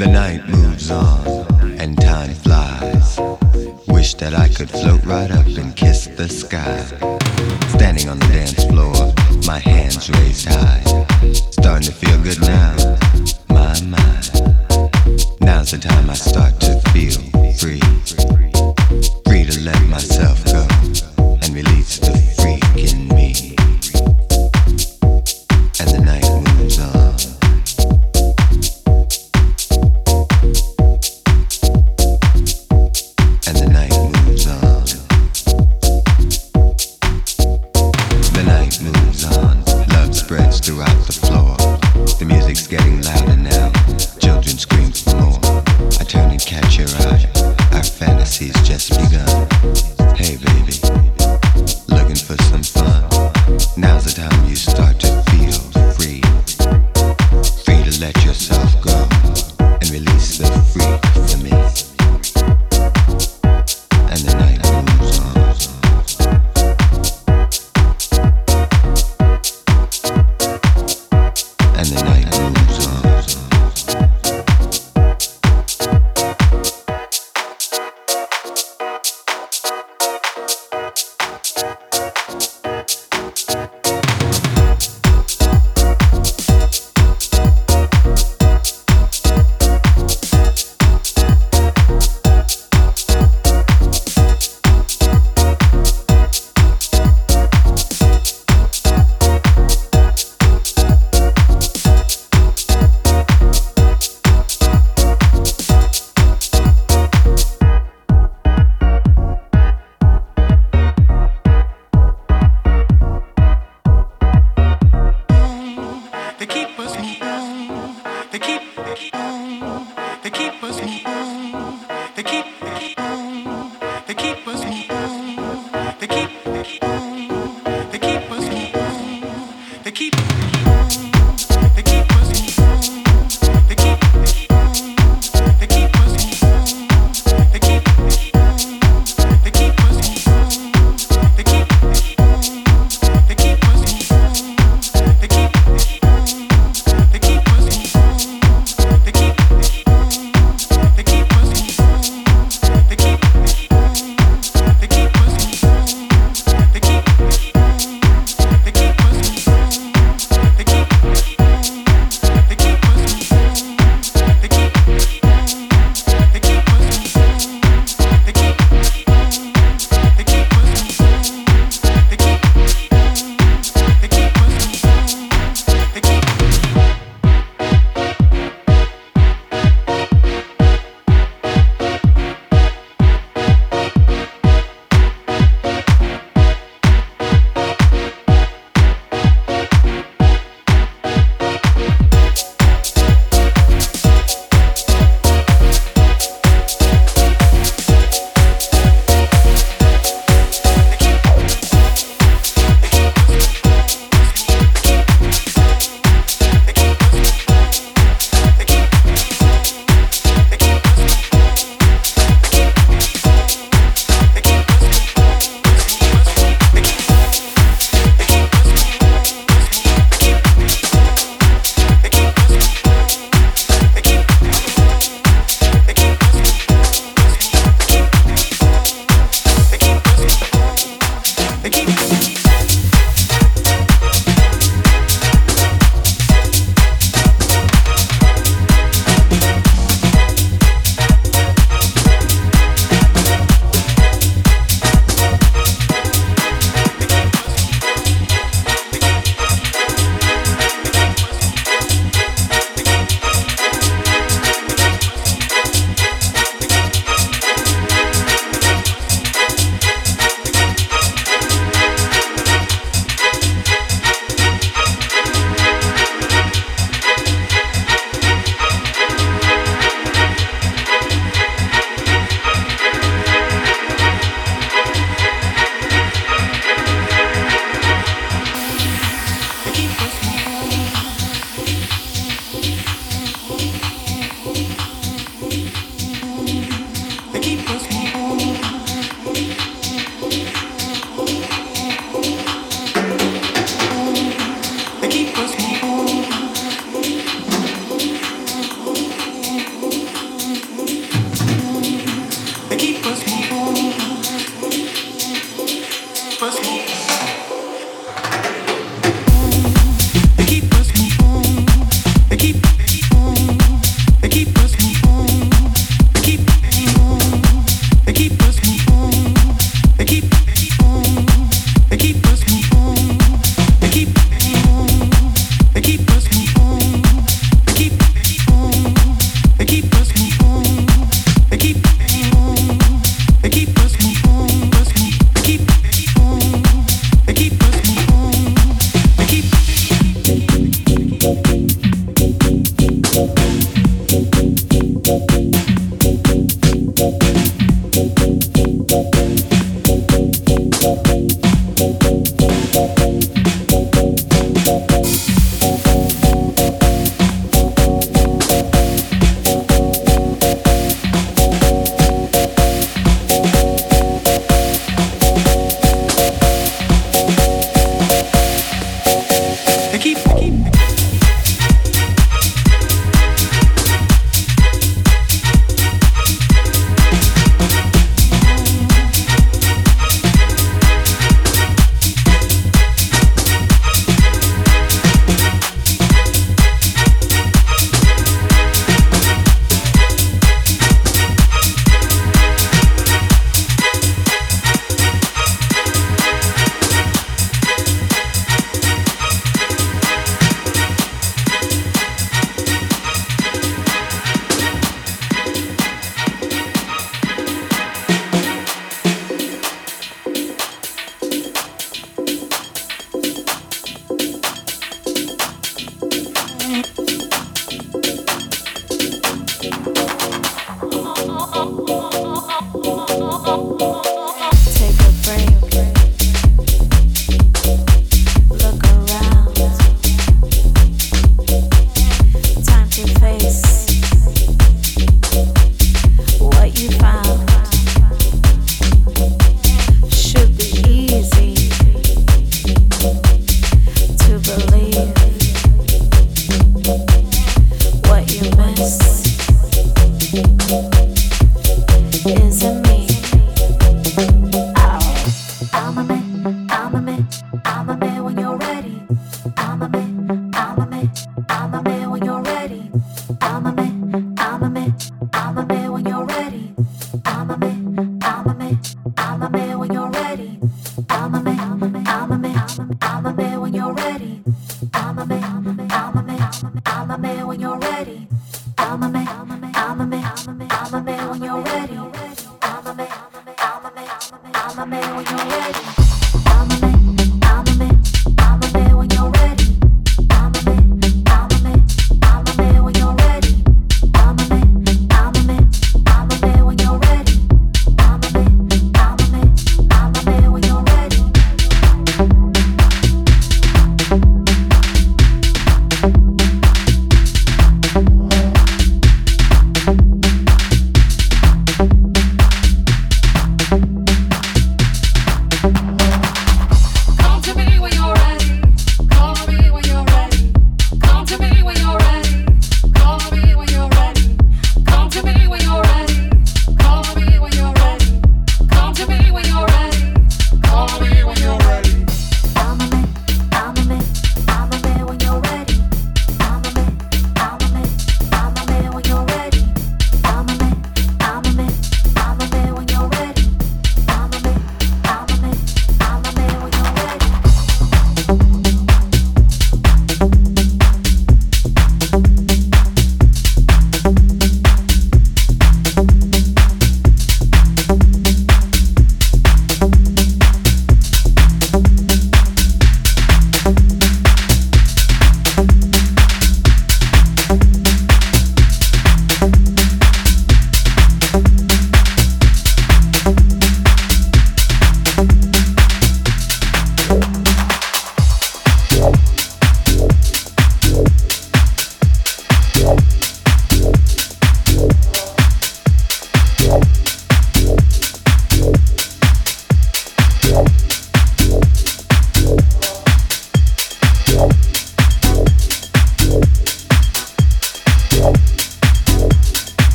The night moves on and time flies. Wish that I could float right up and kiss the sky. Standing on the dance floor, my hands raised high. Starting to feel good now, my mind. Now's the time I start to feel keep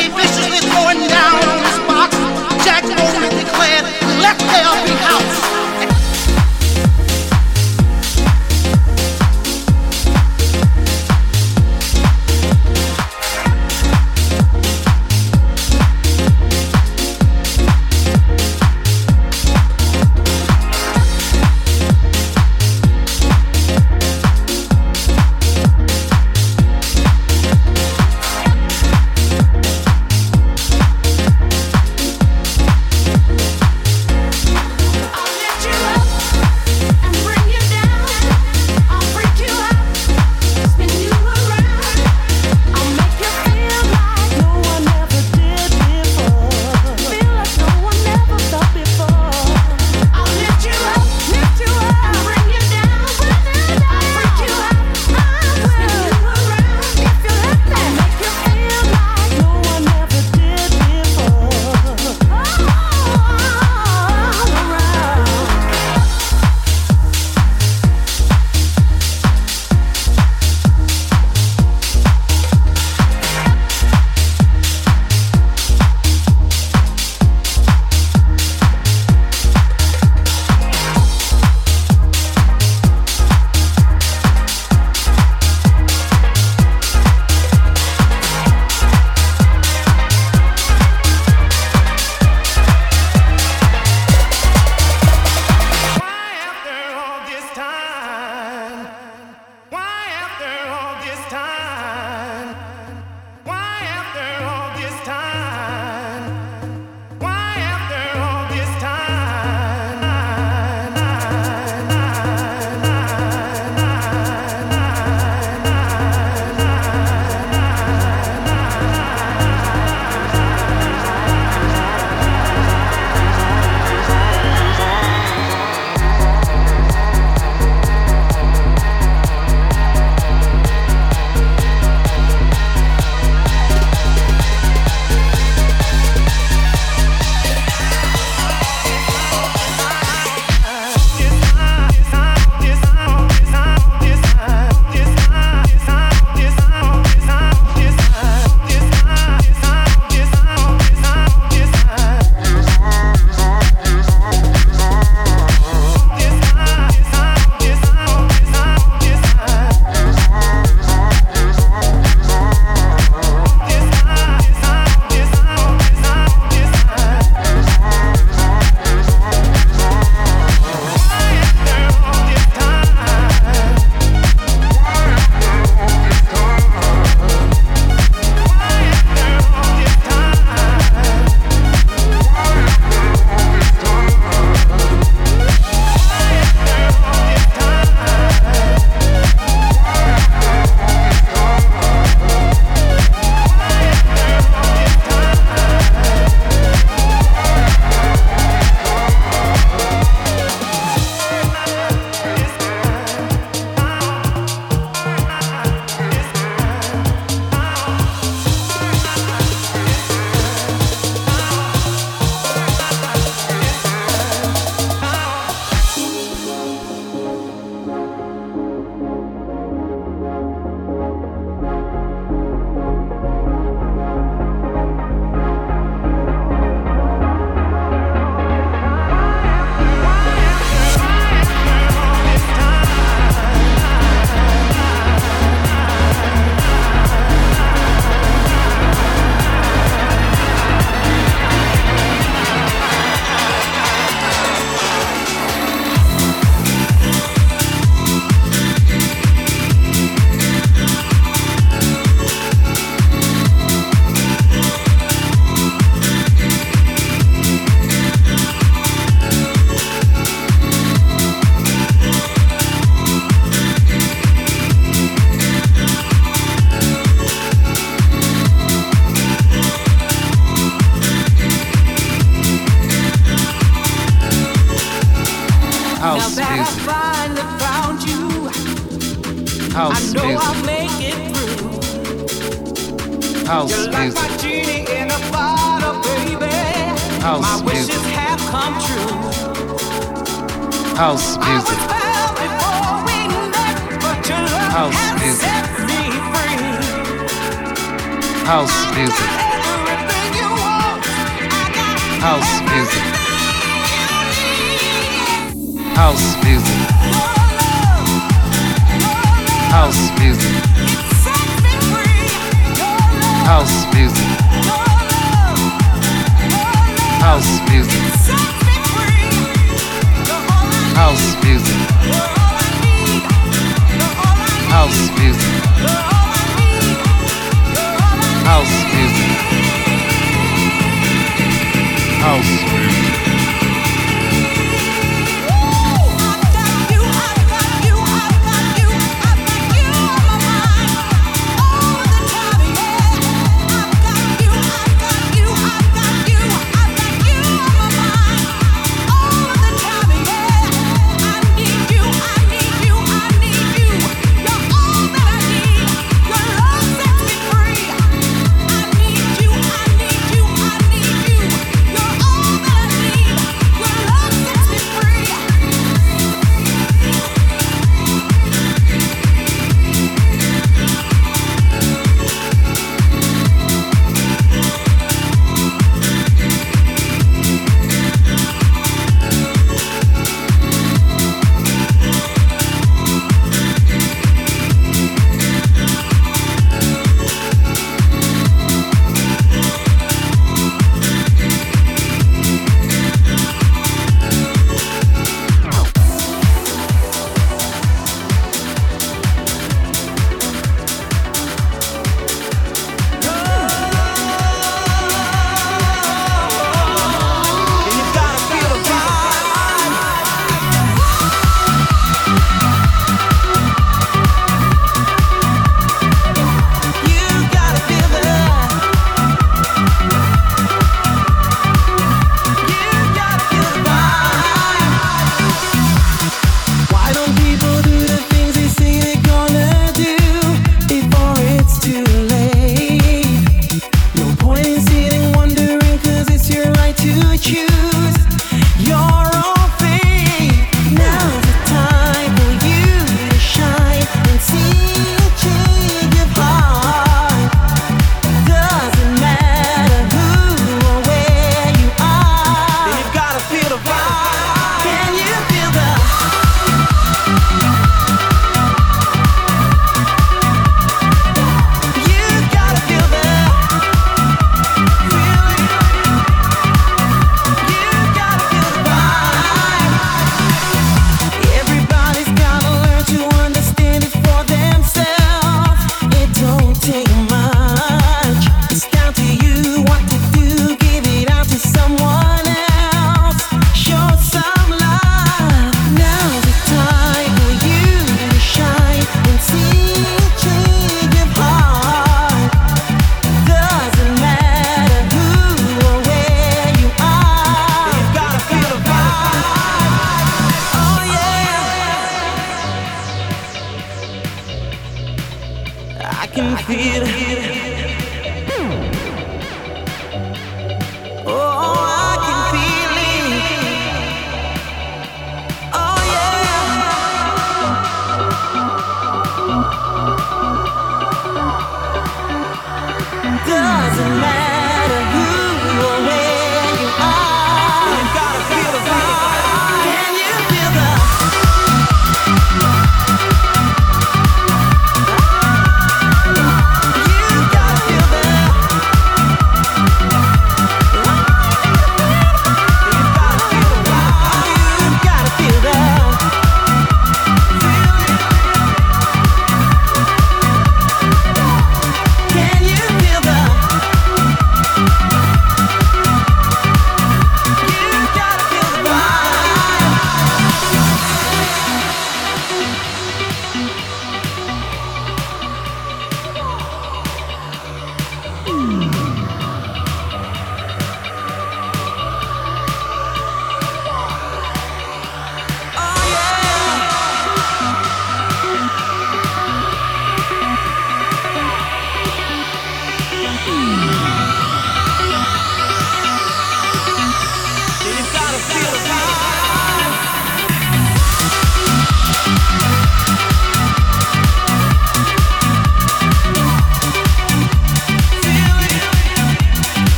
way viciously throwing down on his box. Jack Bowman declared, let there be house.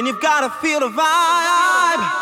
Then you've gotta feel the vibe.